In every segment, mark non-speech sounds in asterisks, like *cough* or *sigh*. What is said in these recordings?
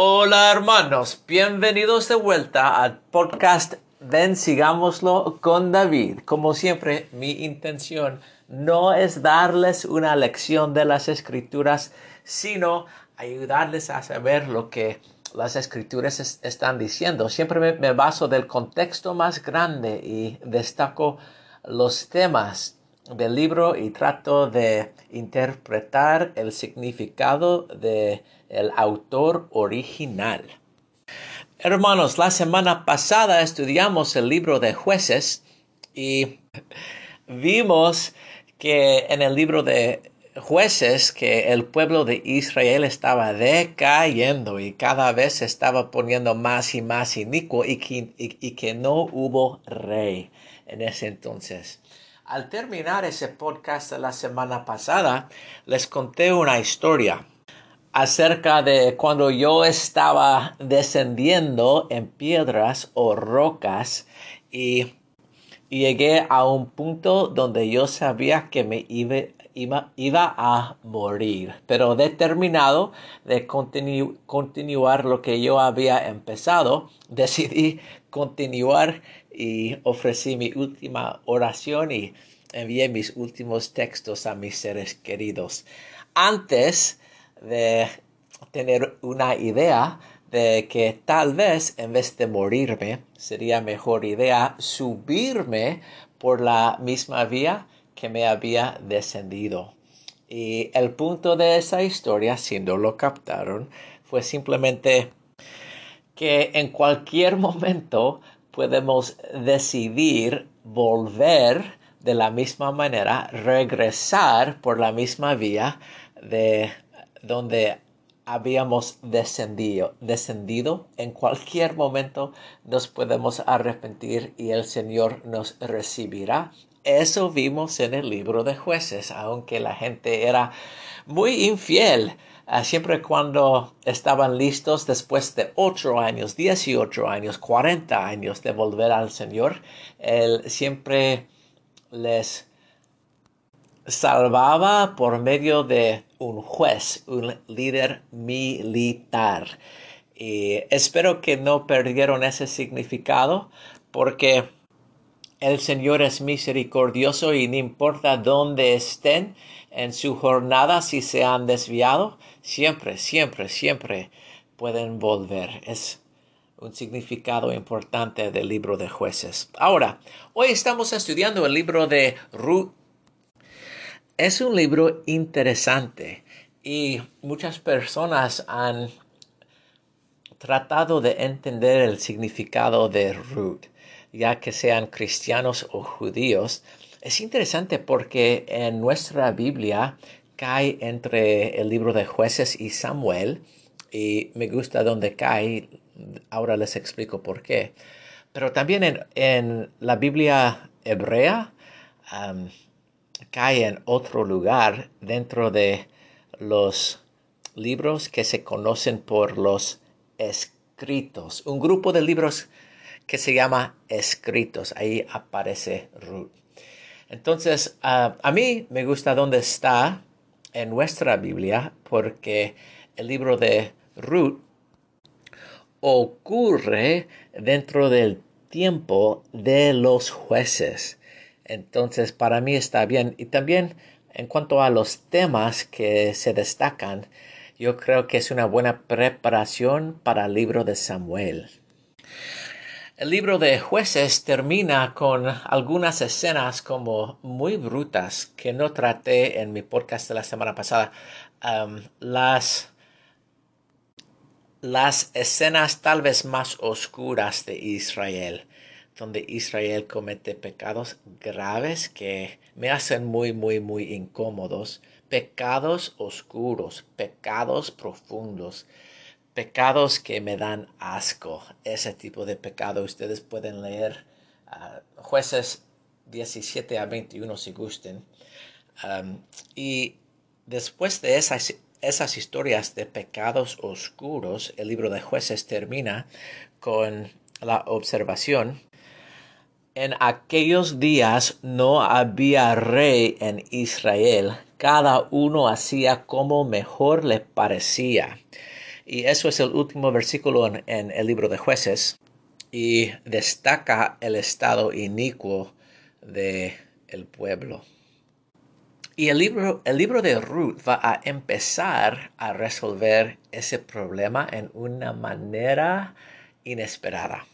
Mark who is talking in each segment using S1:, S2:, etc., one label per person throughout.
S1: Hola hermanos, bienvenidos de vuelta al podcast Ven Sigámoslo con David. Como siempre, mi intención no es darles una lección de las escrituras, sino ayudarles a saber lo que las escrituras están diciendo. Siempre me, me baso del contexto más grande y destaco los temas del libro y trato de interpretar el significado de el autor original. Hermanos, la semana pasada estudiamos el libro de jueces y vimos que en el libro de jueces que el pueblo de Israel estaba decayendo y cada vez se estaba poniendo más y más inicuo y que, y que no hubo rey en ese entonces. Al terminar ese podcast la semana pasada, les conté una historia acerca de cuando yo estaba descendiendo en piedras o rocas y, llegué a un punto donde yo sabía que me iba, iba, a morir, pero determinado de continuar lo que yo había empezado, decidí continuar y ofrecí mi última oración y envié mis últimos textos a mis seres queridos. Antes de tener una idea de que tal vez en vez de morirme sería mejor idea subirme por la misma vía que me había descendido. Y el punto de esa historia, si no lo captaron, fue simplemente que en cualquier momento podemos decidir volver de la misma manera, regresar por la misma vía de donde habíamos descendido, descendido, en cualquier momento nos podemos arrepentir y el Señor nos recibirá. Eso vimos en el libro de jueces, aunque la gente era muy infiel. Ah, siempre cuando estaban listos después de ocho años, dieciocho años, cuarenta años de volver al Señor, Él siempre les salvaba por medio de un juez, un líder militar. Y espero que no perdieron ese significado porque el Señor es misericordioso y no importa dónde estén en su jornada, si se han desviado, siempre, siempre, siempre pueden volver. Es un significado importante del libro de jueces. Ahora, hoy estamos estudiando el libro de Ruth es un libro interesante y muchas personas han tratado de entender el significado de Ruth, ya que sean cristianos o judíos. Es interesante porque en nuestra Biblia cae entre el libro de jueces y Samuel y me gusta donde cae, ahora les explico por qué. Pero también en, la Biblia hebrea, cae en otro lugar dentro de los libros que se conocen por los escritos. Un grupo de libros que se llama escritos. Ahí aparece Ruth. Entonces, ah, a mí me gusta dónde está en nuestra Biblia porque el libro de Ruth ocurre dentro del tiempo de los jueces. Entonces, para mí está bien. Y también en cuanto a los temas que se destacan, yo creo que es una buena preparación para el libro de Samuel. El libro de jueces termina con algunas escenas como muy brutas que no traté en mi podcast de la semana pasada. las, las escenas tal vez más oscuras de Israel donde Israel comete pecados graves que me hacen muy, muy, muy incómodos, pecados oscuros, pecados profundos, pecados que me dan asco. Ese tipo de pecado ustedes pueden leer ah, jueces 17 a 21 si gusten. y después de esas, esas historias de pecados oscuros, el libro de jueces termina con la observación en aquellos días no había rey en Israel, cada uno hacía como mejor le parecía. Y eso es el último versículo en, el libro de jueces y destaca el estado inicuo de el pueblo. Y el libro, el libro de Ruth va a empezar a resolver ese problema en una manera inesperada.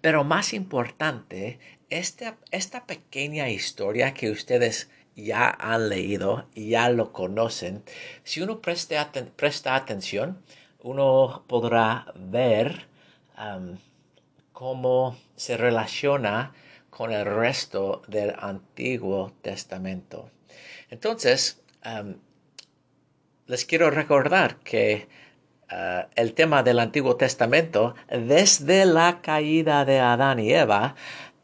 S1: Pero más importante, esta, esta pequeña historia que ustedes ya han leído ya lo conocen, si uno presta, presta atención, uno podrá ver cómo se relaciona con el resto del Antiguo Testamento. Entonces, les quiero recordar que uh, el tema del Antiguo Testamento, desde la caída de Adán y Eva,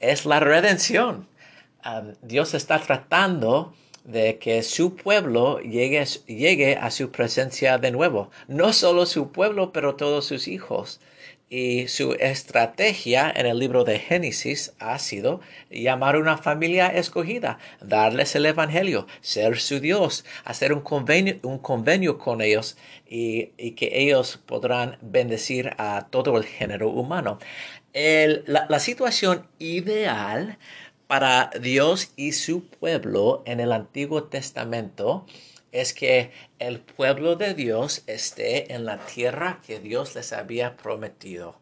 S1: es la redención. Dios está tratando de que su pueblo llegue, llegue a su presencia de nuevo. No solo su pueblo, pero todos sus hijos. Y su estrategia en el libro de Génesis ha sido llamar una familia escogida, darles el Evangelio, ser su Dios, hacer un convenio, un convenio con ellos y, que ellos podrán bendecir a todo el género humano. la, la situación ideal para Dios y su pueblo en el Antiguo Testamento es que el pueblo de Dios esté en la tierra que Dios les había prometido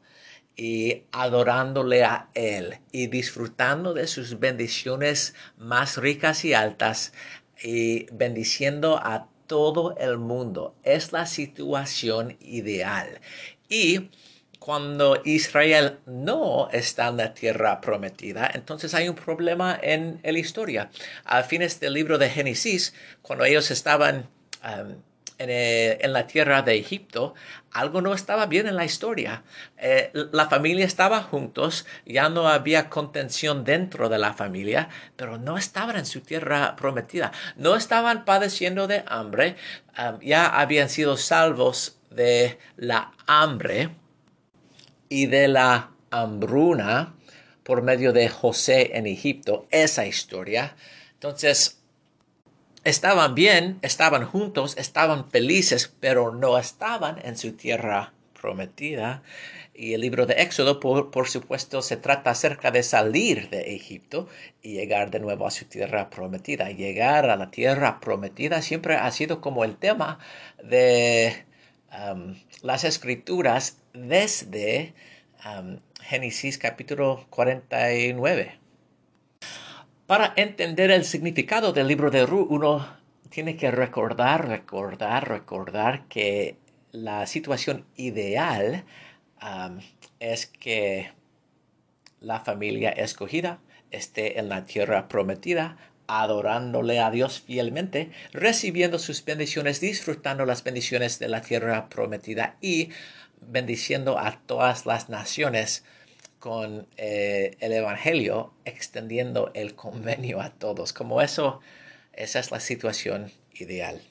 S1: y adorándole a Él y disfrutando de sus bendiciones más ricas y altas y bendiciendo a todo el mundo. Es la situación ideal. Y cuando Israel no está en la tierra prometida, entonces hay un problema en la historia. A fines del libro de Génesis, cuando ellos estaban um, eh, en, la tierra de Egipto, algo no estaba bien en la historia. Eh, la familia estaba juntos, ya no había contención dentro de la familia, pero no estaban en su tierra prometida. No estaban padeciendo de hambre, um, ya habían sido salvos de la hambre y de la hambruna por medio de José en Egipto, esa historia. Entonces, estaban bien, estaban juntos, estaban felices, pero no estaban en su tierra prometida. Y el libro de Éxodo, por, por, supuesto, se trata acerca de salir de Egipto y llegar de nuevo a su tierra prometida. Llegar a la tierra prometida siempre ha sido como el tema de las escrituras desde Génesis capítulo 49. Para entender el significado del libro de Ruth, uno tiene que recordar, recordar, recordar que la situación ideal es que la familia escogida esté en la tierra prometida, adorándole a Dios fielmente, recibiendo sus bendiciones, disfrutando las bendiciones de la tierra prometida y bendiciendo a todas las naciones con eh, el Evangelio, extendiendo el convenio a todos. Como eso, esa es la situación ideal.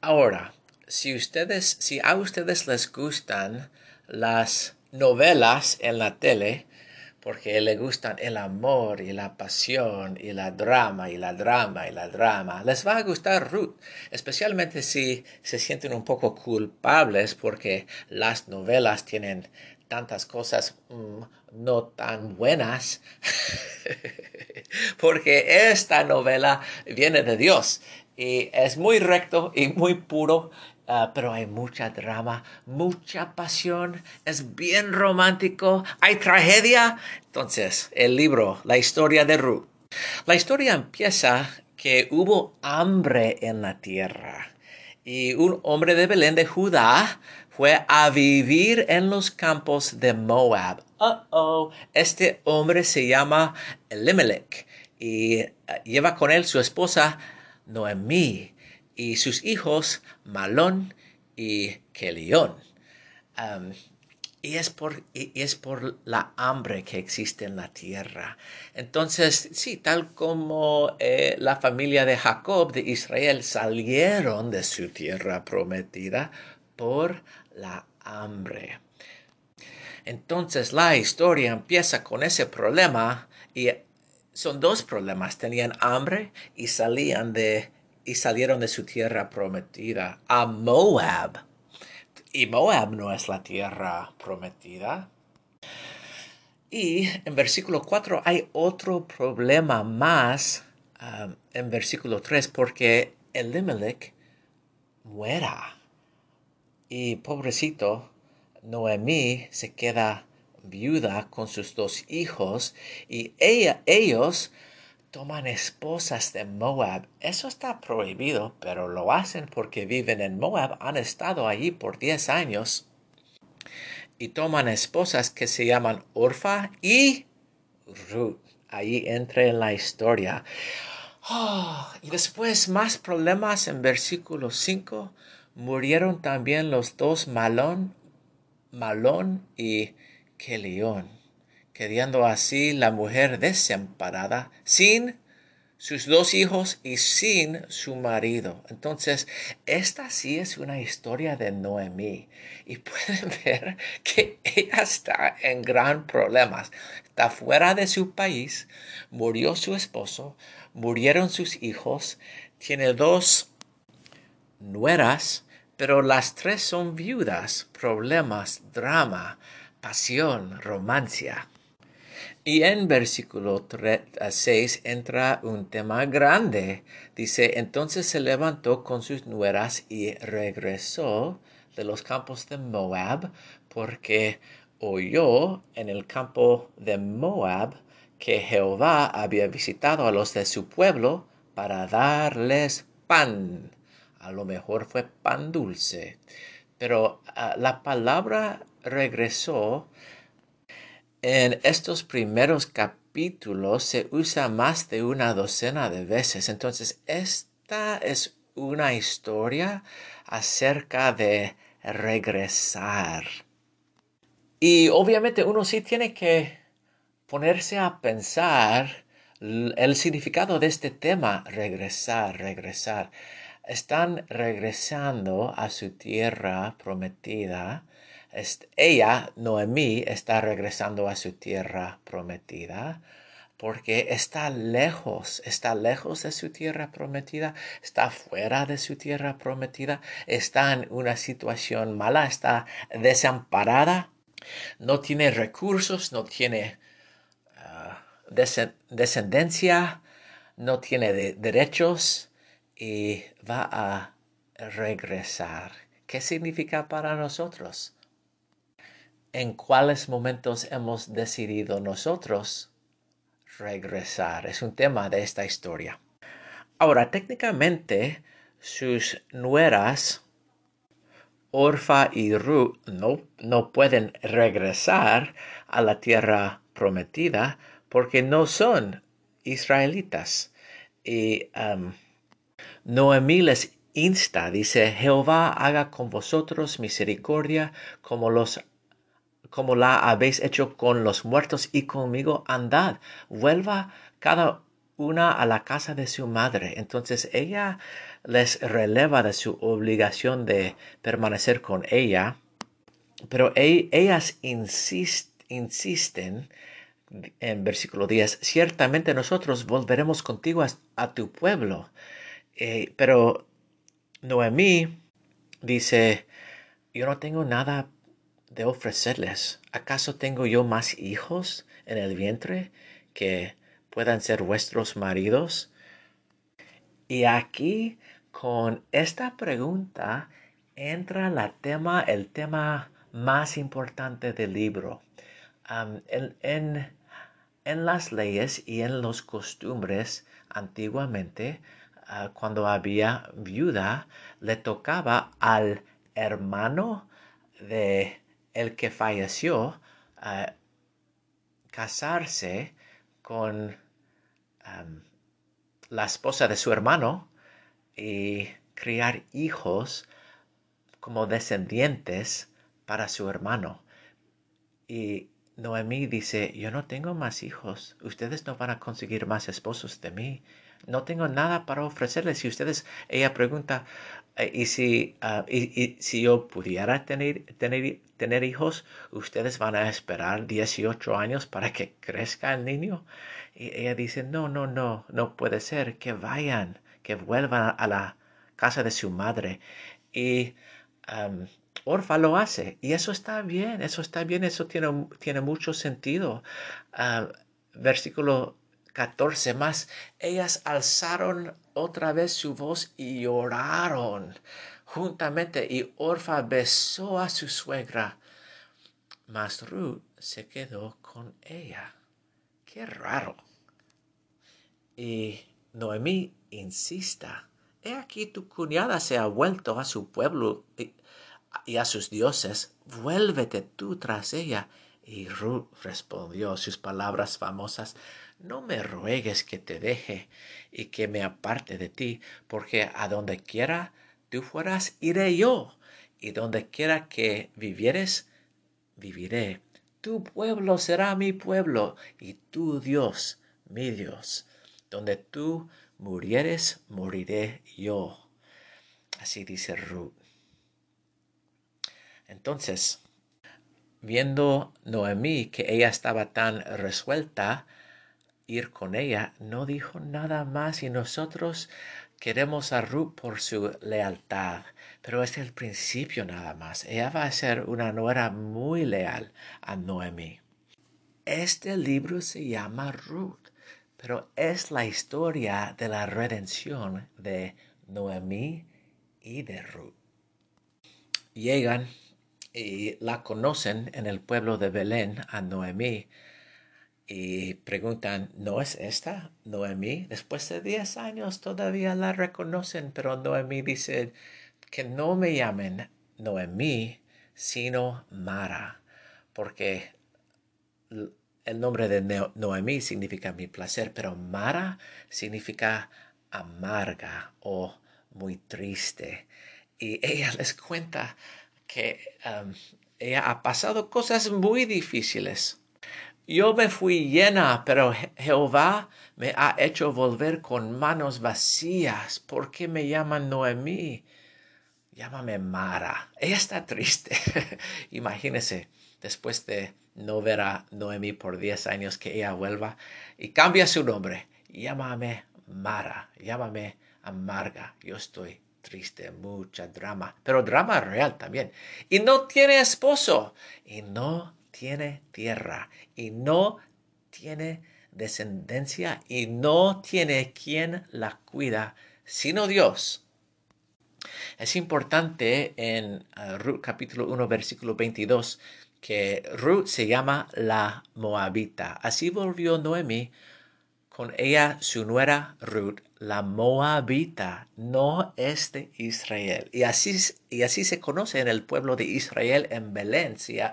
S1: Ahora, si ustedes, si a ustedes les gustan las novelas en la tele, porque le gustan el amor y la pasión y la drama y la drama y la drama. Les va a gustar Ruth, especialmente si se sienten un poco culpables porque las novelas tienen tantas cosas mm, no tan buenas, *laughs* porque esta novela viene de Dios y es muy recto y muy puro Ah, pero hay mucha drama, mucha pasión, es bien romántico, hay tragedia. Entonces, el libro, la historia de Ruth. La historia empieza que hubo hambre en la tierra y un hombre de Belén de Judá fue a vivir en los campos de Moab. Uh oh, este hombre se llama Elimelech y ah, lleva con él su esposa Noemí y sus hijos Malón y Kelión. y, es por, y es por la hambre que existe en la tierra. Entonces, sí, tal como eh, la familia de Jacob, de Israel, salieron de su tierra prometida por la hambre. Entonces la historia empieza con ese problema y son dos problemas. Tenían hambre y salían de salieron de su tierra prometida a Moab. y Moab no es la tierra prometida. Y en versículo 4 hay otro problema más um, en versículo 3 porque Elimelech muera. Y pobrecito, Noemí se queda viuda con sus dos hijos y ella, ellos toman esposas de Moab. Eso está prohibido, pero lo hacen porque viven en Moab, han estado allí por 10 años y toman esposas que se llaman Orfa y Ruth. Ahí entra en la historia. Ah, y después más problemas en versículo 5. Murieron también los dos Malón, Malón y Kelión, quedando así la mujer desamparada, sin sus dos hijos y sin su marido. Entonces, esta sí es una historia de Noemí. Y pueden *laughs* ver que ella está en gran problemas. Está fuera de su país, murió su esposo, murieron sus hijos, tiene dos nueras, pero las tres son viudas, problemas, drama, pasión, romancia. Y en versículo 6 entra un tema grande. Dice, entonces se levantó con sus nueras y regresó de los campos de Moab, porque oyó en el campo de Moab que Jehová había visitado a los de su pueblo para darles pan. A lo mejor fue pan dulce. Pero ah, la palabra regresó en estos primeros capítulos se usa más de una docena de veces. Entonces, esta es una historia acerca de regresar. Y obviamente uno sí tiene que ponerse a pensar el significado de este tema, regresar, regresar. Están regresando a su tierra prometida ella, Noemí, está regresando a su tierra prometida porque está lejos, está lejos de su tierra prometida, está fuera de su tierra prometida, está en una situación mala, está desamparada, no tiene recursos, no tiene ah, descendencia, no tiene derechos y va a regresar. ¿Qué significa para nosotros? En cuáles momentos hemos decidido nosotros regresar. Es un tema de esta historia. Ahora, técnicamente, sus nueras, Orfa y Ru, no, no pueden regresar a la tierra prometida porque no son israelitas. Y um, Noemí les insta, dice, Jehová haga con vosotros misericordia como los como la habéis hecho con los muertos y conmigo, andad, vuelva cada una a la casa de su madre. Entonces ella les releva de su obligación de permanecer con ella, pero e-, ellas insisten en versículo 10, ciertamente nosotros volveremos contigo a, tu pueblo. Eh, pero Noemí dice, yo no tengo nada de ofrecerles. ¿Acaso tengo yo más hijos en el vientre que puedan ser vuestros maridos? Y aquí con esta pregunta entra la tema, el tema más importante del libro. en, en, las leyes y en los costumbres antiguamente, ah, cuando había viuda, le tocaba al hermano de el que falleció eh, casarse con em, la esposa de su hermano y criar hijos como descendientes para su hermano. Y Noemí dice, yo no tengo más hijos, ustedes no van a conseguir más esposos de mí, no tengo nada para ofrecerles. Y ustedes, ella pregunta, ¿y si, ah, y, si yo pudiera tener, tener, tener hijos, ustedes van a esperar 18 años para que crezca el niño? Y ella dice, no, no, no, no puede ser, que vayan, que vuelvan a la casa de su madre. Y Orfa lo hace y eso está bien, eso está bien, eso tiene, tiene mucho sentido. Ah, versículo 14 más, ellas alzaron otra vez su voz y lloraron juntamente y Orfa besó a su suegra, mas Ruth se quedó con ella. Qué raro. Y Noemí insista, he aquí tu cuñada se ha vuelto a su pueblo y a sus dioses, vuélvete tú tras ella. Y Ruth respondió sus palabras famosas, no me ruegues que te deje y que me aparte de ti, porque a donde quiera tú fueras, iré yo, y donde quiera que vivieres, viviré. Tu pueblo será mi pueblo, y tu Dios, mi Dios. Donde tú murieres, moriré yo. Así dice Ruth. Entonces, viendo Noemí que ella estaba tan resuelta ir con ella, no dijo nada más y nosotros queremos a Ruth por su lealtad, pero es el principio nada más. Ella va a ser una nuera muy leal a Noemí. Este libro se llama Ruth, pero es la historia de la redención de Noemí y de Ruth. Llegan y la conocen en el pueblo de Belén a Noemí y preguntan, ¿no es esta Noemí? Después de 10 años todavía la reconocen, pero Noemí dice que no me llamen Noemí, sino Mara, porque el nombre de Noemí significa mi placer, pero Mara significa amarga o muy triste. Y ella les cuenta que um, ella ha pasado cosas muy difíciles. Yo me fui llena, pero Jehová me ha hecho volver con manos vacías. ¿Por qué me llaman Noemí? Llámame Mara. Ella está triste. *laughs* Imagínese, después de no ver a Noemí por 10 años, que ella vuelva y cambia su nombre. Llámame Mara. Llámame Amarga. Yo estoy triste, mucha drama, pero drama real también. Y no tiene esposo, y no tiene tierra, y no tiene descendencia, y no tiene quien la cuida, sino Dios. Es importante en uh, Ruth capítulo 1 versículo 22 que Ruth se llama la Moabita. Así volvió Noemi con ella su nuera Ruth, la Moabita, no es de Israel. Y así, y así se conoce en el pueblo de Israel, en Belén, se,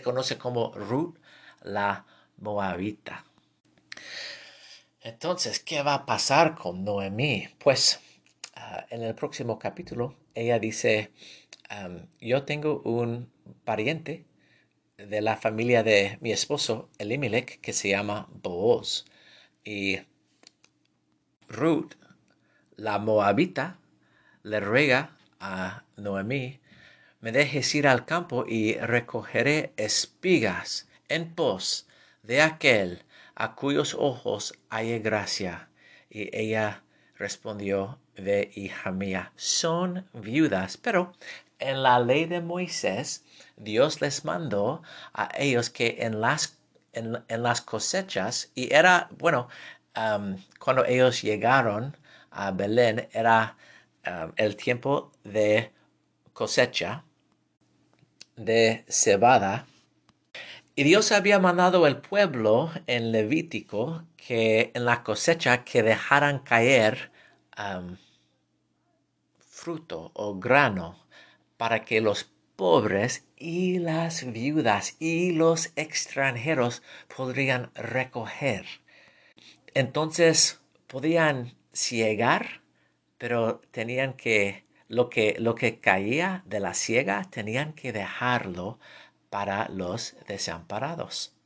S1: conoce como Ruth, la Moabita. Entonces, ¿qué va a pasar con Noemí? Pues ah, en el próximo capítulo, ella dice, yo tengo un pariente de la familia de mi esposo Elimelech que se llama Booz. Y Ruth, la moabita, le ruega a Noemí, me dejes ir al campo y recogeré espigas en pos de aquel a cuyos ojos hay gracia. Y ella respondió, ve hija mía, son viudas, pero en la ley de Moisés, Dios les mandó a ellos que en las en, las cosechas y era, bueno, cuando ellos llegaron a Belén era el tiempo de cosecha de cebada. Y Dios había mandado al pueblo en Levítico que en la cosecha que dejaran caer fruto o grano para que los pobres y las viudas y los extranjeros podrían recoger. Entonces podían ciegar, pero tenían que lo que lo que caía de la ciega tenían que dejarlo para los desamparados.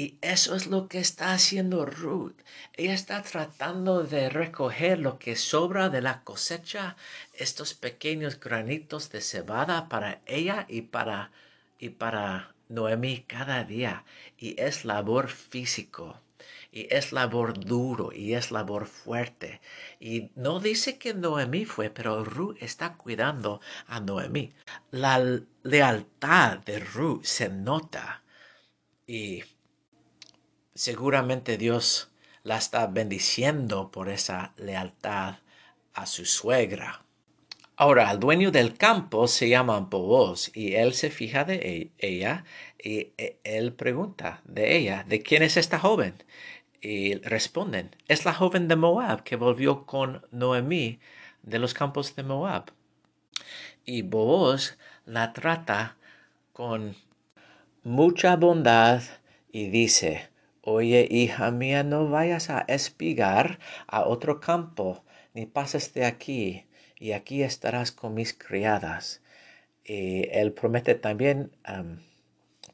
S1: Y eso es lo que está haciendo Ruth. Ella está tratando de recoger lo que sobra de la cosecha, estos pequeños granitos de cebada para ella y para, y para Noemí cada día. Y es labor físico. Y es labor duro y es labor fuerte. Y no dice que Noemí fue, pero Ruth está cuidando a Noemí. La lealtad de Ruth se nota y seguramente Dios la está bendiciendo por esa lealtad a su suegra. Ahora, el dueño del campo se llama Boaz y él se fija de e-, ella y e-, él pregunta de ella, ¿de quién es esta joven? Y responden, es la joven de Moab que volvió con Noemí de los campos de Moab. Y Boaz la trata con mucha bondad y dice, Oye, hija mía, no vayas a espigar a otro campo, ni pases de aquí, y aquí estarás con mis criadas. Y él promete también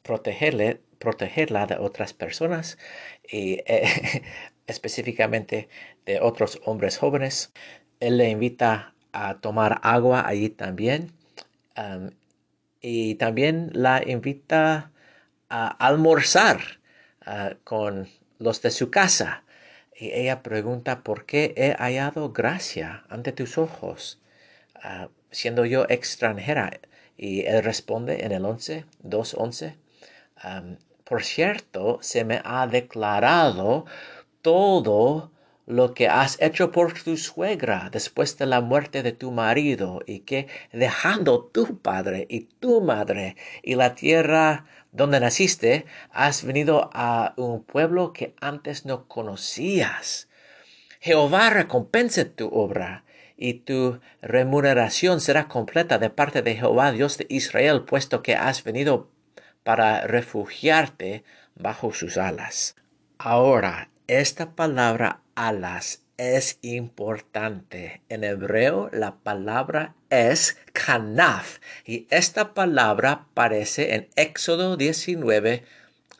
S1: protegerle, protegerla de otras personas y eh, *laughs* específicamente de otros hombres jóvenes. Él le invita a tomar agua allí también y también la invita a almorzar ah, con los de su casa. Y ella pregunta, ¿por qué he hallado gracia ante tus ojos, ah, siendo yo extranjera? Y él responde en el 11, 2.11, por cierto, se me ha declarado todo lo que has hecho por tu suegra después de la muerte de tu marido y que dejando tu padre y tu madre y la tierra donde naciste, has venido a un pueblo que antes no conocías. Jehová recompense tu obra y tu remuneración será completa de parte de Jehová Dios de Israel, puesto que has venido para refugiarte bajo sus alas. Ahora, esta palabra alas es importante. En hebreo la palabra es kanaf y esta palabra aparece en Éxodo 19,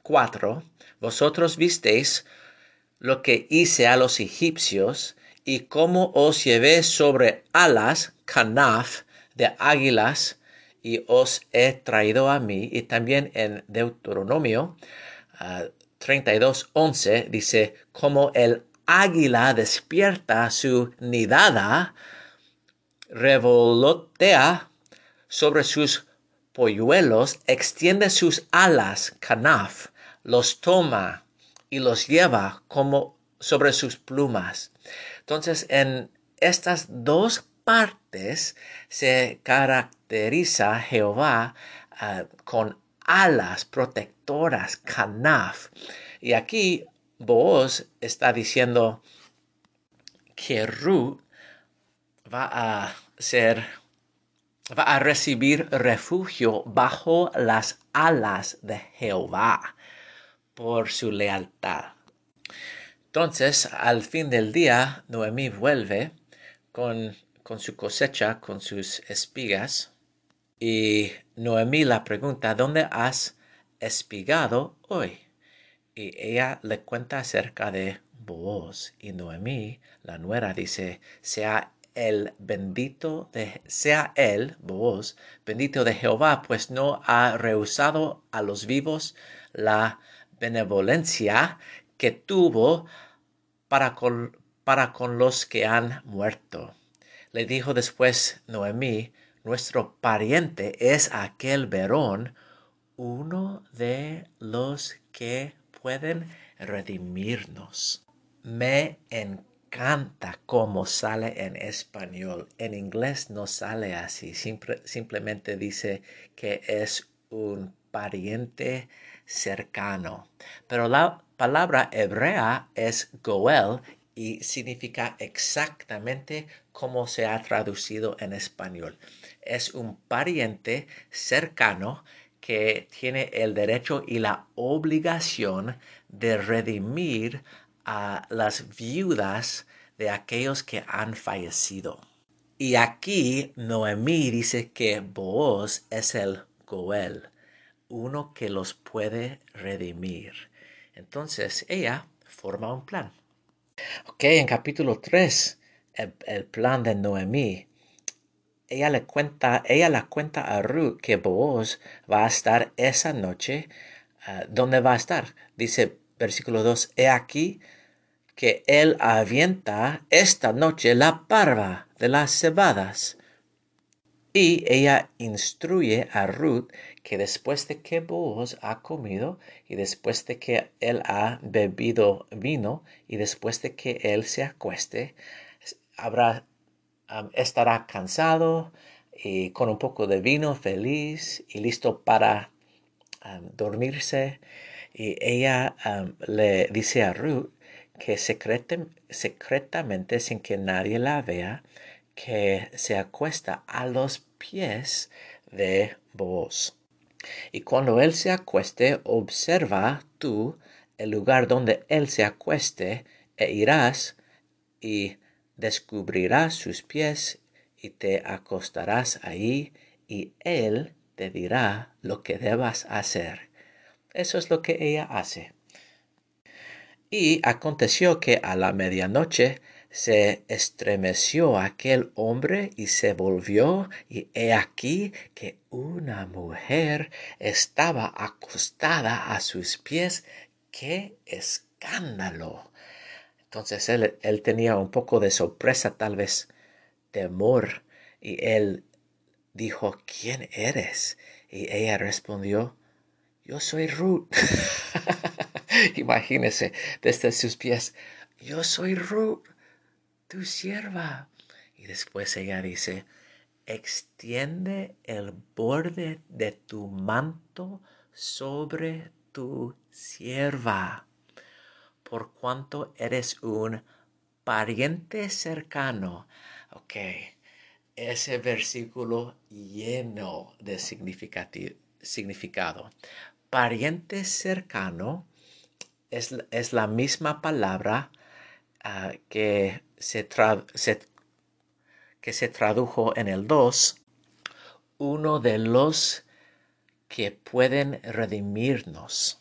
S1: 4. Vosotros visteis lo que hice a los egipcios y cómo os llevé sobre alas, kanaf, de águilas y os he traído a mí. Y también en Deuteronomio 32.11 ah, dice, como el águila despierta su nidada, revolotea sobre sus polluelos, extiende sus alas, canaf, los toma y los lleva como sobre sus plumas. Entonces, en estas dos partes se caracteriza Jehová ah, con alas protectoras, canaf. Y aquí Boaz está diciendo que Ruth va a ser, va a recibir refugio bajo las alas de Jehová por su lealtad. Entonces, al fin del día, Noemí vuelve con con su cosecha, con sus espigas. Y Noemí la pregunta, ¿dónde has espigado hoy? Y ella le cuenta acerca de Booz. Y Noemí, la nuera, dice, sea el bendito de, sea él, Booz, bendito de Jehová, pues no ha rehusado a los vivos la benevolencia que tuvo para para con los que han muerto. Le dijo después Noemí, nuestro pariente es aquel verón, uno de los que pueden redimirnos. Me encanta cómo sale en español. En inglés no sale así. simplemente dice que es un pariente cercano. Pero la palabra hebrea es goel y significa exactamente como se ha traducido en español. Es un pariente cercano que tiene el derecho y la obligación de redimir a las viudas de aquellos que han fallecido. Y aquí Noemí dice que Booz es el Goel, uno que los puede redimir. Entonces ella forma un plan. Ok, en capítulo 3, el, plan de Noemí. Ella le cuenta, ella la cuenta a Ruth que Boaz va a estar esa noche. Ah, ¿Dónde va a estar? Dice, versículo 2, he aquí que él avienta esta noche la parva de las cebadas. Y ella instruye a Ruth que después de que Boaz ha comido y después de que él ha bebido vino y después de que él se acueste, habrá, estará cansado y con un poco de vino feliz y listo para dormirse. Y ella le dice a Ruth que secretamente, sin que nadie la vea, que se acuesta a los pies de Boaz. Y cuando él se acueste, observa tú el lugar donde él se acueste e irás y descubrirás sus pies y te acostarás ahí y él te dirá lo que debas hacer. Eso es lo que ella hace. Y aconteció que a la medianoche se estremeció aquel hombre y se volvió, y he aquí que una mujer estaba acostada a sus pies. ¡Qué escándalo! Entonces él, él tenía un poco de sorpresa, tal vez temor, y él dijo, ¿quién eres? Y ella respondió, yo soy Ruth. *laughs* Imagínese desde sus pies, yo soy Ruth, tu sierva. Y después ella dice, extiende el borde de tu manto sobre tu sierva, por cuanto eres un pariente cercano. Ok, ese versículo lleno de significado. Pariente cercano es, la misma palabra ah, que, se que se tradujo en el 2, uno de los que pueden redimirnos.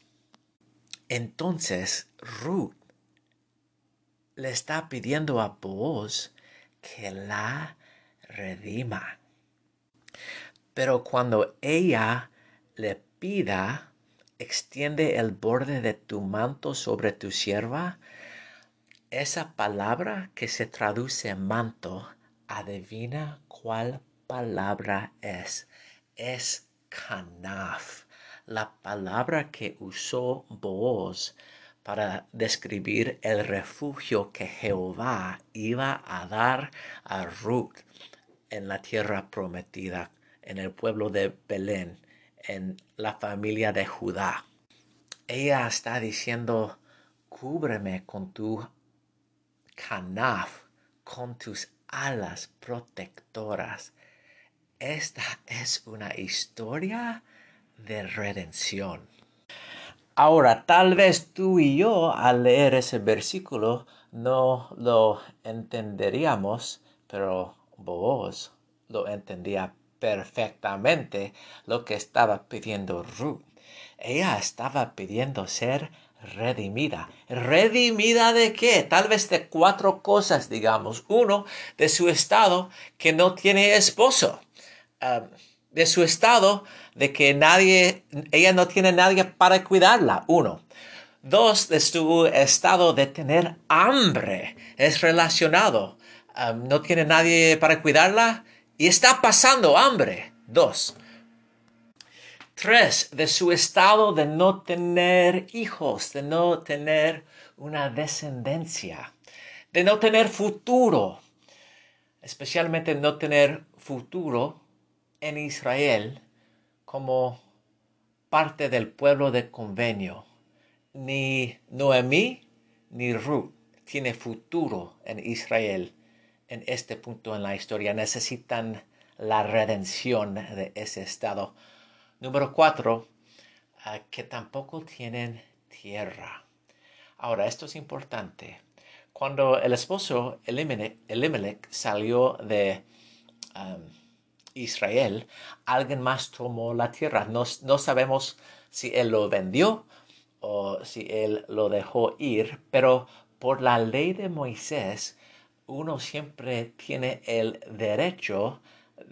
S1: Entonces Ruth le está pidiendo a Boaz que la redima. Pero cuando ella le pida extiende el borde de tu manto sobre tu sierva, esa palabra que se traduce manto, adivina cuál palabra es. Es canaf, la palabra que usó Boaz para describir el refugio que Jehová iba a dar a Ruth en la tierra prometida, en el pueblo de Belén en la familia de Judá. Ella está diciendo, cúbreme con tu canaf, con tus alas protectoras. Esta es una historia de redención. Ahora, tal vez tú y yo al leer ese versículo no lo entenderíamos, pero vos lo entendía perfectamente lo que estaba pidiendo Ruth. Ella estaba pidiendo ser redimida. ¿Redimida de qué? Tal vez de cuatro cosas, digamos. Uno, de su estado que no tiene esposo. De su estado de que nadie, ella no tiene nadie para cuidarla. Uno. Dos, de su estado de tener hambre. Es relacionado. Ah, no tiene nadie para cuidarla y está pasando hambre. Dos. Tres, de su estado de no tener hijos, de no tener una descendencia, de no tener futuro, especialmente no tener futuro en Israel como parte del pueblo de convenio. Ni Noemí ni Ruth tiene futuro en Israel en este punto en la historia. Necesitan la redención de ese estado. Número cuatro, ah, que tampoco tienen tierra. Ahora, esto es importante. Cuando el esposo Elimelech, salió de Israel, alguien más tomó la tierra. No, no sabemos si él lo vendió o si él lo dejó ir, pero por la ley de Moisés, uno siempre tiene el derecho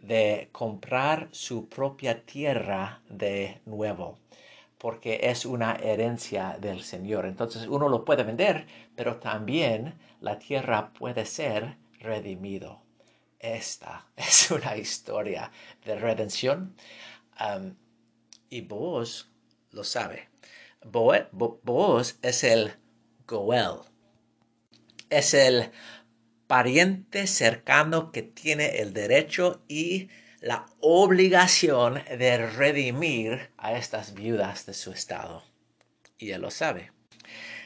S1: de comprar su propia tierra de nuevo. porque es una herencia del Señor. Entonces uno lo puede vender, pero también la tierra puede ser redimido. Esta *laughs* es una historia de redención y vos lo sabe. Boaz es el Goel. Es el pariente cercano que tiene el derecho y la obligación de redimir a estas viudas de su estado. Y él lo sabe.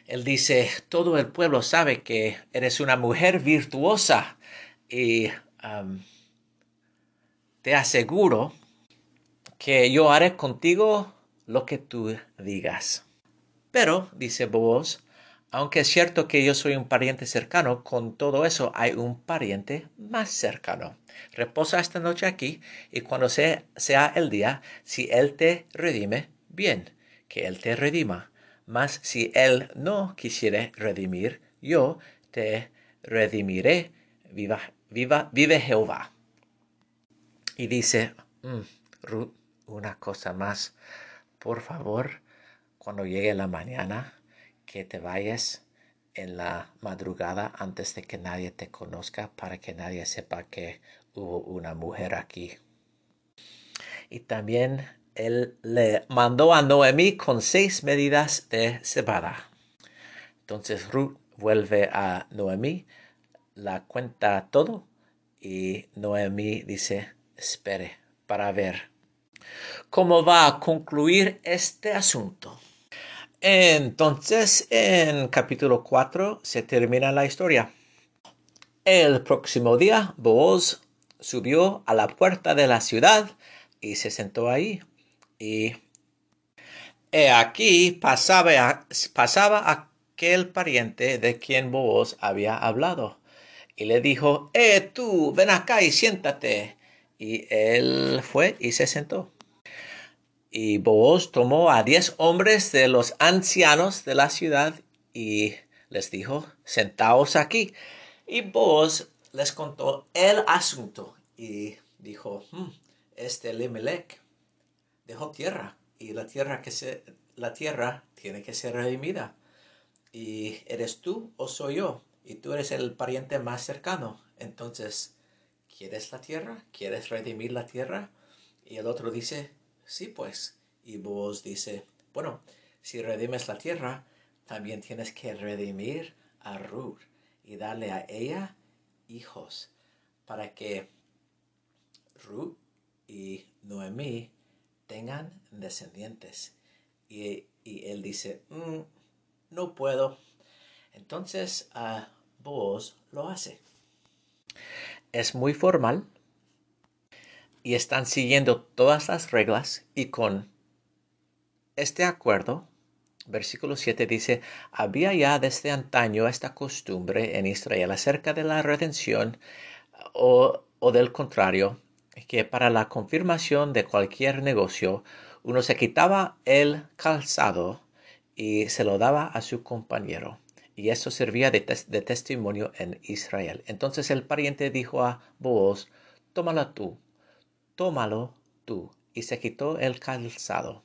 S1: Él dice, todo el pueblo sabe que eres una mujer virtuosa y te aseguro que yo haré contigo lo que tú digas. Pero, dice Boaz, aunque es cierto que yo soy un pariente cercano, con todo eso hay un pariente más cercano. Reposa esta noche aquí y cuando sea, sea el día, si Él te redime, bien, que Él te redima. Mas si Él no quisiere redimir, yo te redimiré. Viva, viva, vive Jehová. Y dice, mm, Ruth, una cosa más. Por favor, cuando llegue la mañana, que te vayas en la madrugada antes de que nadie te conozca para que nadie sepa que hubo una mujer aquí. Y también él le mandó a Noemí con seis medidas de cebada. Entonces Ruth vuelve a Noemí, la cuenta todo y Noemí dice, espere para ver cómo va a concluir este asunto. Entonces, en capítulo 4 se termina la historia. El próximo día, Boaz subió a la puerta de la ciudad y se sentó ahí. Y he aquí pasaba, pasaba aquel pariente de quien Boaz había hablado. Y le dijo, eh, tú, ven acá y siéntate. Y él fue y se sentó. Y Boaz tomó a diez hombres de los ancianos de la ciudad y les dijo, sentaos aquí. Y Boaz les contó el asunto y dijo, hmm, este Limelech dejó tierra y la tierra, que se, la tierra tiene que ser redimida. Y eres tú o soy yo y tú eres el pariente más cercano. Entonces, ¿quieres la tierra? ¿Quieres redimir la tierra? Y el otro dice, Sí, pues. Y vos dice, bueno, si redimes la tierra, también tienes que redimir a Ruth y darle a ella hijos para que Ruth y Noemí tengan descendientes. Y, él dice, mm, no puedo. Entonces uh, lo hace. Es muy formal, y están siguiendo todas las reglas y con este acuerdo, versículo 7 dice, había ya desde antaño esta costumbre en Israel acerca de la redención o, o del contrario, que para la confirmación de cualquier negocio uno se quitaba el calzado y se lo daba a su compañero. Y eso servía de, testimonio en Israel. Entonces el pariente dijo a Boaz, tómala tú tómalo tú. Y se quitó el calzado.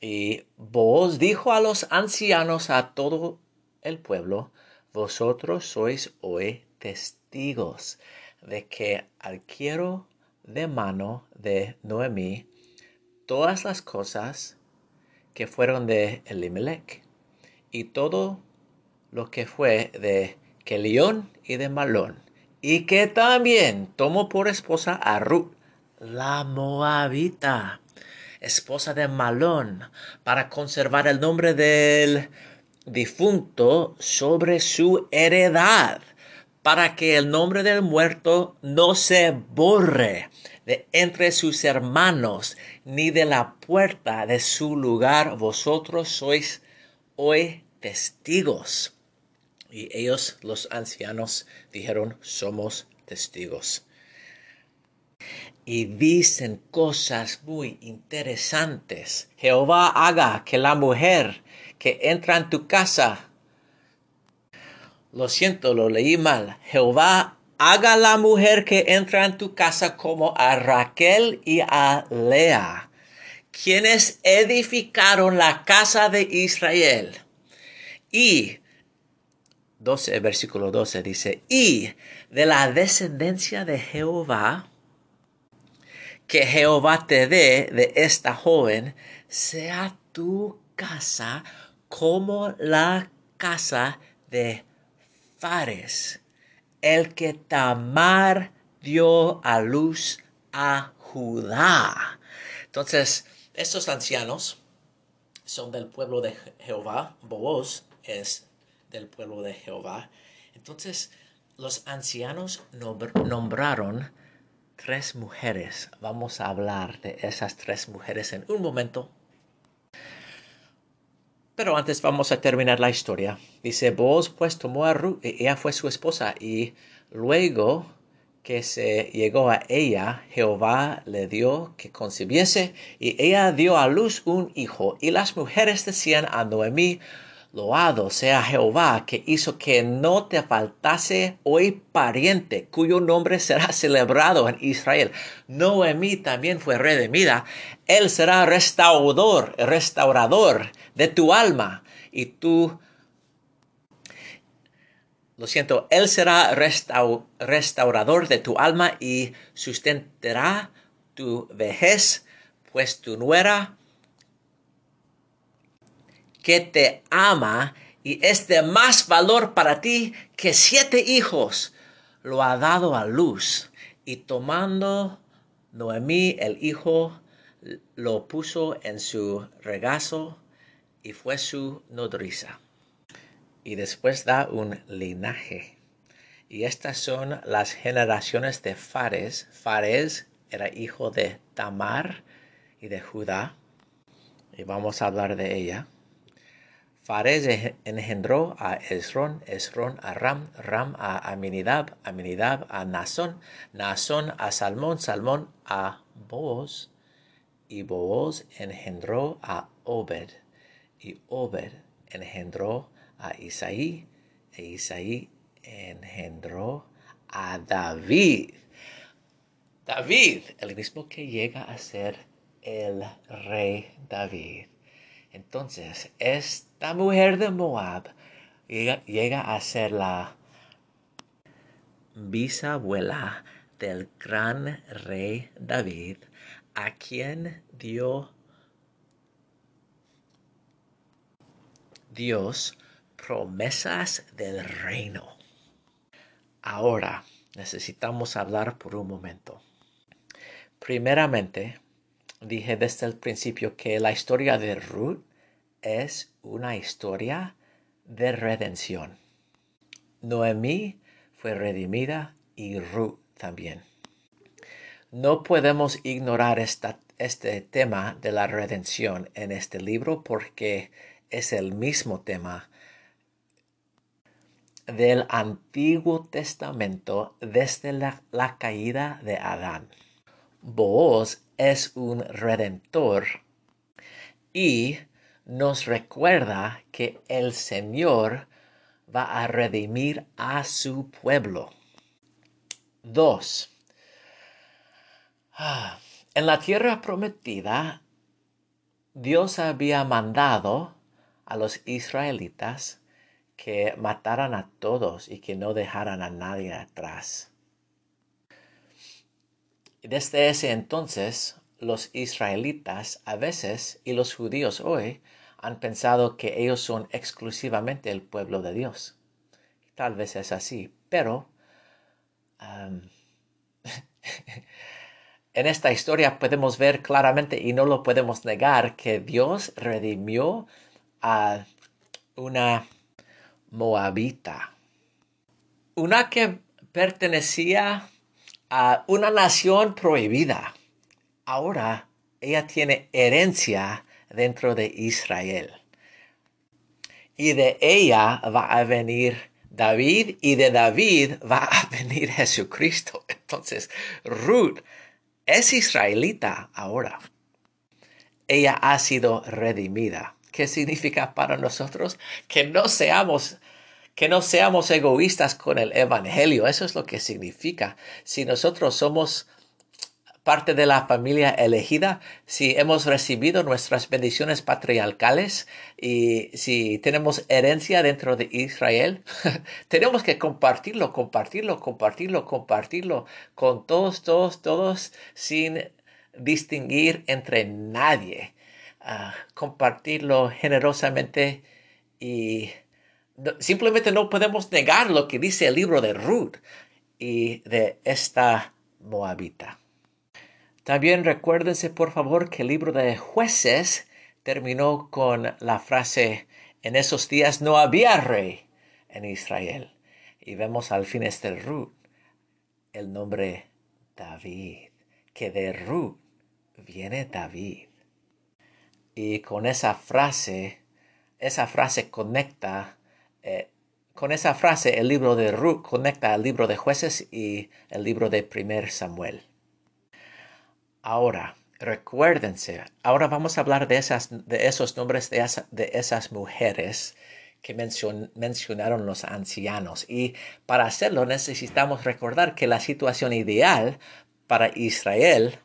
S1: Y vos dijo a los ancianos, a todo el pueblo, vosotros sois hoy testigos de que adquiero de mano de Noemí todas las cosas que fueron de Elimelech y todo lo que fue de Kelión y de Malón y que también tomó por esposa a Ruth la Moabita, esposa de Malón, para conservar el nombre del difunto sobre su heredad, para que el nombre del muerto no se borre de entre sus hermanos, ni de la puerta de su lugar. Vosotros sois hoy testigos. Y ellos, los ancianos, dijeron, somos testigos y dicen cosas muy interesantes. Jehová haga que la mujer que entra en tu casa, lo siento, lo leí mal, Jehová haga la mujer que entra en tu casa como a Raquel y a Lea, quienes edificaron la casa de Israel. Y 12, versículo 12 dice, y de la descendencia de Jehová, que Jehová te dé de esta joven, sea tu casa como la casa de Fares, el que Tamar dio a luz a Judá. Entonces, estos ancianos son del pueblo de Jehová, Boaz es del pueblo de Jehová. Entonces, los ancianos nombraron tres mujeres. Vamos a hablar de esas tres mujeres en un momento. Pero antes vamos a terminar la historia. Dice, Boaz pues tomó a Ruth, y ella fue su esposa, y luego que se llegó a ella, Jehová le dio que concibiese, y ella dio a luz un hijo. Y las mujeres decían a Noemí, Loado sea Jehová que hizo que no te faltase hoy pariente cuyo nombre será celebrado en Israel. Noemí también fue redimida. Él será restaurador, restaurador de tu alma y tú lo siento, Él será restaurador de tu alma y sustentará tu vejez, pues tu nuera que te ama y es de más valor para ti que siete hijos, lo ha dado a luz. Y tomando Noemí el hijo, lo puso en su regazo y fue su nodriza. Y después da un linaje. Y estas son las generaciones de Fares. Fares era hijo de Tamar y de Judá. Y vamos a hablar de ella. Fares engendró a Esrón, Esrón a Ram, Ram a Aminidab, Aminidab a Nasón, Nasón a Salmón, Salmón a Booz, y Booz engendró a Obed, y Obed engendró a Isaí, e Isaí engendró a David. David, el mismo que llega a ser el rey David. Entonces, esta mujer de Moab llega, a ser la bisabuela del gran rey David, a quien dio Dios promesas del reino. Ahora necesitamos hablar por un momento. Primeramente, dije desde el principio que la historia de Ruth es una historia de redención. Noemí fue redimida y Ruth también. No podemos ignorar este tema de la redención en este libro porque es el mismo tema del Antiguo Testamento desde la, la caída de Adán. Booz es un redentor y nos recuerda que el Señor va a redimir a su pueblo. 2. Ah, en la tierra prometida, Dios había mandado a los israelitas que mataran a todos y que no dejaran a nadie atrás. Desde ese entonces, los israelitas a veces y los judíos hoy han pensado que ellos son exclusivamente el pueblo de Dios. Tal vez es así, pero *laughs* en esta historia podemos ver claramente y no lo podemos negar que Dios redimió a una moabita, una que pertenecía a una nación prohibida. Ahora ella tiene herencia dentro de Israel. Y de ella va a venir David y de David va a *laughs* venir Jesucristo. Entonces, Ruth es israelita ahora. Ella ha sido redimida. ¿Qué significa para nosotros? Que no seamos que no seamos egoístas con el Evangelio. Eso es lo que significa. Si nosotros somos parte de la familia elegida, si hemos recibido nuestras bendiciones patriarcales y si tenemos herencia dentro de Israel, *laughs* tenemos que compartirlo, compartirlo, compartirlo, compartirlo con todos, todos, todos, sin distinguir entre nadie. Ah, compartirlo generosamente y simplemente no podemos negar lo que dice el libro de Ruth y de esta moabita. También recuérdense por favor que el libro de jueces terminó con la frase en esos días no había rey en Israel. Y vemos al fin este Ruth el nombre David, que de Ruth viene David. Y con esa frase, esa frase conecta eh, con esa frase, el libro de Ruth conecta al libro de jueces y el libro de primer Samuel. Ahora, recuérdense, ahora vamos a hablar de, esas, de esos nombres de, de esas mujeres que mencionaron los ancianos. Y para hacerlo necesitamos recordar que la situación ideal para Israel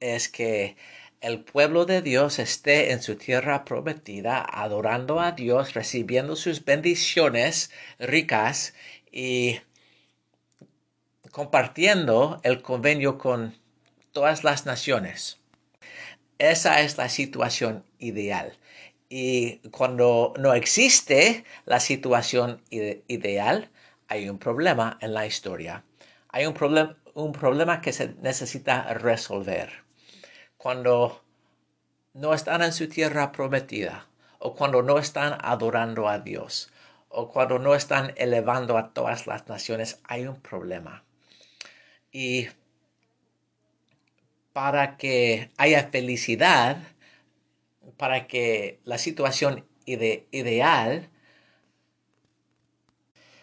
S1: es que el pueblo de Dios esté en su tierra prometida, adorando a Dios, recibiendo sus bendiciones ricas y compartiendo el convenio con todas las naciones. Esa es la situación ideal. Y cuando no existe la situación ideal, hay un problema en la historia. Hay un, un problema que se necesita resolver cuando no están en su tierra prometida, o cuando no están adorando a Dios, o cuando no están elevando a todas las naciones, hay un problema. Y para que haya felicidad, para que la situación ideal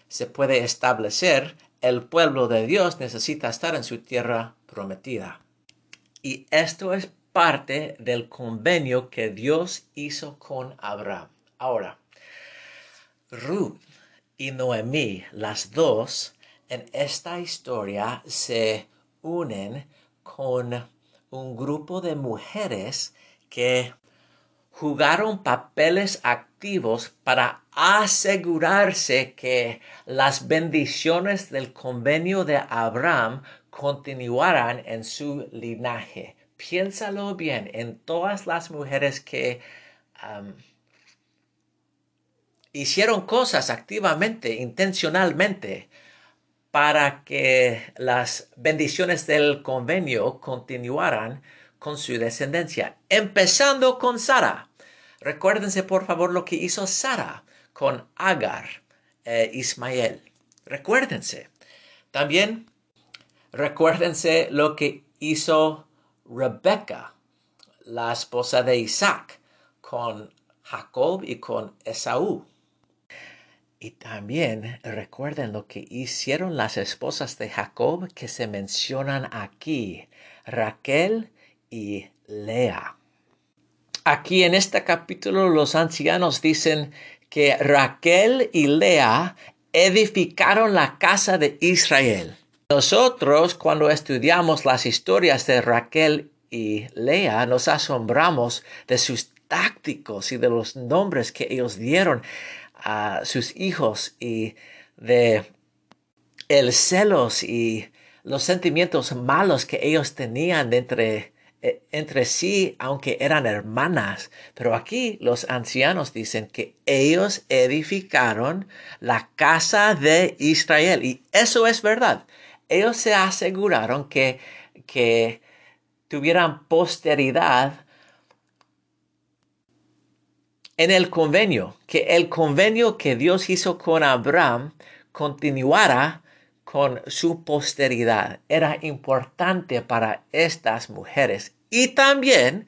S1: se puede establecer, el pueblo de Dios necesita estar en su tierra prometida. Y esto es parte del convenio que Dios hizo con Abraham. Ahora, Ruth y Noemí, las dos, en esta historia se unen con un grupo de mujeres que jugaron papeles activos para asegurarse que las bendiciones del convenio de Abraham continuarán en su linaje. Piénsalo bien en todas las mujeres que hicieron cosas activamente, intencionalmente, para que las bendiciones del convenio continuaran con su descendencia, empezando con Sara. Recuérdense por favor lo que hizo Sara con Agar e Ismael. Recuérdense. También Recuérdense lo que hizo Rebecca, la esposa de Isaac, con Jacob y con Esaú. Y también recuerden lo que hicieron las esposas de Jacob que se mencionan aquí, Raquel y Lea. Aquí en este capítulo los ancianos dicen que Raquel y Lea edificaron la casa de Israel. Nosotros cuando estudiamos las historias de Raquel y Lea nos asombramos de sus tácticos y de los nombres que ellos dieron a sus hijos y de el celos y los sentimientos malos que ellos tenían entre, eh, entre sí, aunque eran hermanas. Pero aquí los ancianos dicen que ellos edificaron la casa de Israel. Y eso es verdad ellos se aseguraron que, que tuvieran posteridad en el convenio, que el convenio que Dios hizo con Abraham continuara con su posteridad. Era importante para estas mujeres y también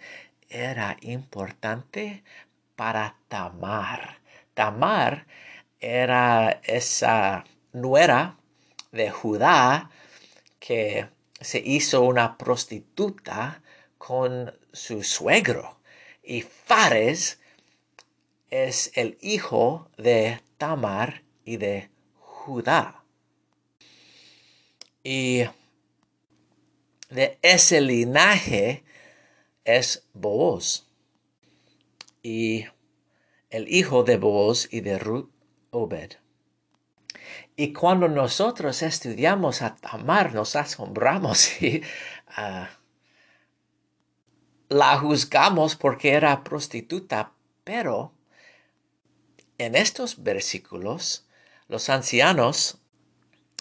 S1: era importante para Tamar. Tamar era esa nuera de Judá que se hizo una prostituta con su suegro. Y Fares es el hijo de Tamar y de Judá. Y de ese linaje es Booz. Y el hijo de Booz y de Ruth, Obed. Y cuando nosotros estudiamos a Tamar, nos asombramos y ah, la juzgamos porque era prostituta, pero en estos versículos los ancianos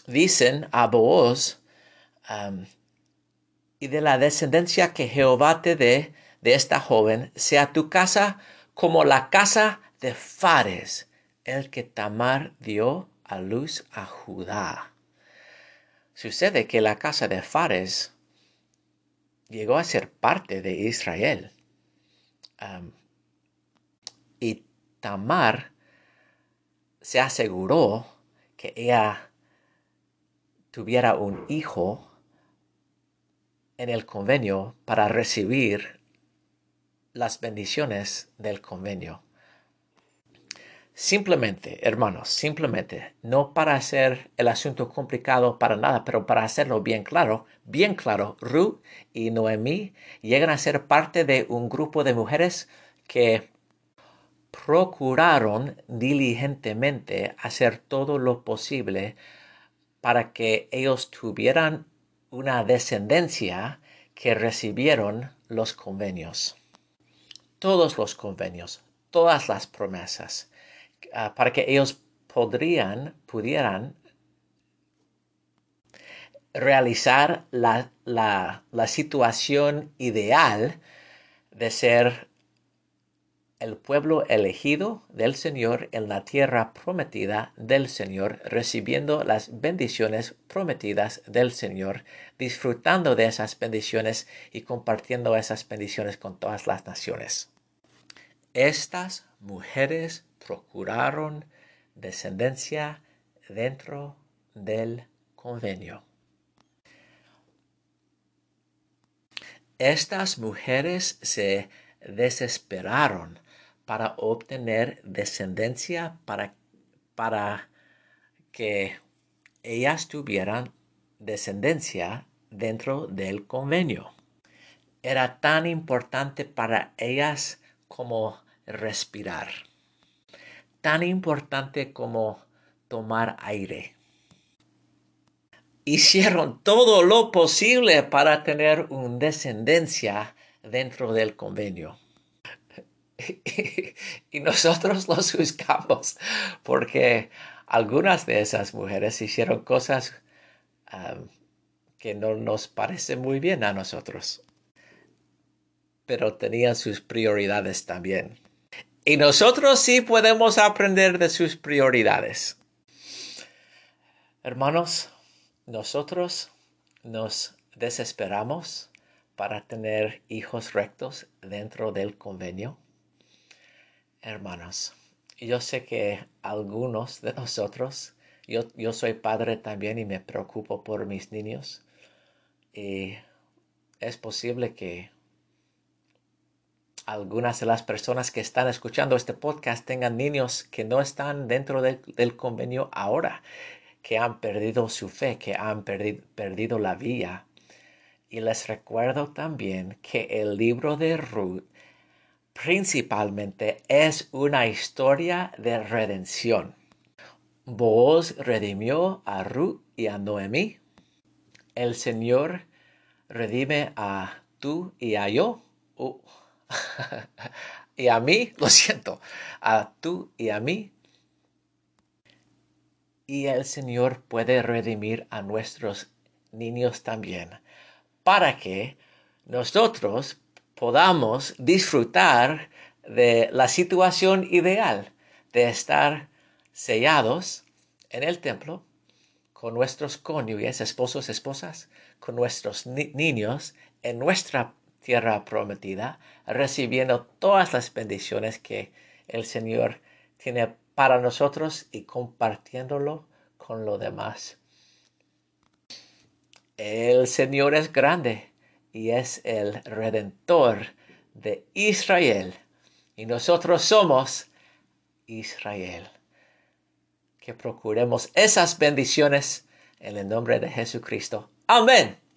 S1: dicen a Booz, y de la descendencia que Jehová te dé de esta joven, sea tu casa como la casa de Fares, el que Tamar dio a luz a Judá. Sucede que la casa de Fares llegó a ser parte de Israel. y Tamar se aseguró que ella tuviera un hijo en el convenio para recibir las bendiciones del convenio. Simplemente, hermanos, simplemente, no para hacer el asunto complicado para nada, pero para hacerlo bien claro, bien claro, Ruth y Noemí llegan a ser parte de un grupo de mujeres que procuraron diligentemente hacer todo lo posible para que ellos tuvieran una descendencia que recibieron los convenios. Todos los convenios, todas las promesas, ah, para que ellos podrían, pudieran realizar la, la, la situación ideal de ser el pueblo elegido del Señor en la tierra prometida del Señor, recibiendo las bendiciones prometidas del Señor, disfrutando de esas bendiciones y compartiendo esas bendiciones con todas las naciones. Estas mujeres procuraron descendencia dentro del convenio. Estas mujeres se desesperaron para obtener descendencia, para, para que ellas tuvieran descendencia dentro del convenio. Era tan importante para ellas como respirar, tan importante como tomar aire. Hicieron todo lo posible para tener una descendencia dentro del convenio. *laughs* y nosotros los juzgamos porque algunas de esas mujeres hicieron cosas que no nos parecen muy bien a nosotros, pero tenían sus prioridades también. Y nosotros sí podemos aprender de sus prioridades. Hermanos, nosotros nos desesperamos para tener hijos rectos dentro del convenio hermanos, yo sé que algunos de nosotros, yo, yo soy padre también y me preocupo por mis niños. Y es posible que algunas de las personas que están escuchando este podcast tengan niños que no están dentro del, convenio ahora, que han perdido su fe, que han perdido la vía. Y les recuerdo también que el libro de Ruth principalmente es una historia de redención. Boaz redimió a Ruth y a Noemí. El Señor redime a tú y a yo. Uh, *laughs* y a mí, lo siento, a tú y a mí. Y el Señor puede redimir a nuestros niños también, para que nosotros podamos disfrutar de la situación ideal de estar sellados en el templo con nuestros cónyuges, esposos, esposas, con nuestros niños en nuestra tierra prometida, recibiendo todas las bendiciones que el Señor tiene para nosotros y compartiéndolo con los demás. El Señor es grande y es el redentor de Israel. Y nosotros somos Israel. Que procuremos esas bendiciones en el nombre de Jesucristo. Amén.